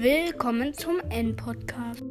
Willkommen zum N-Podcast.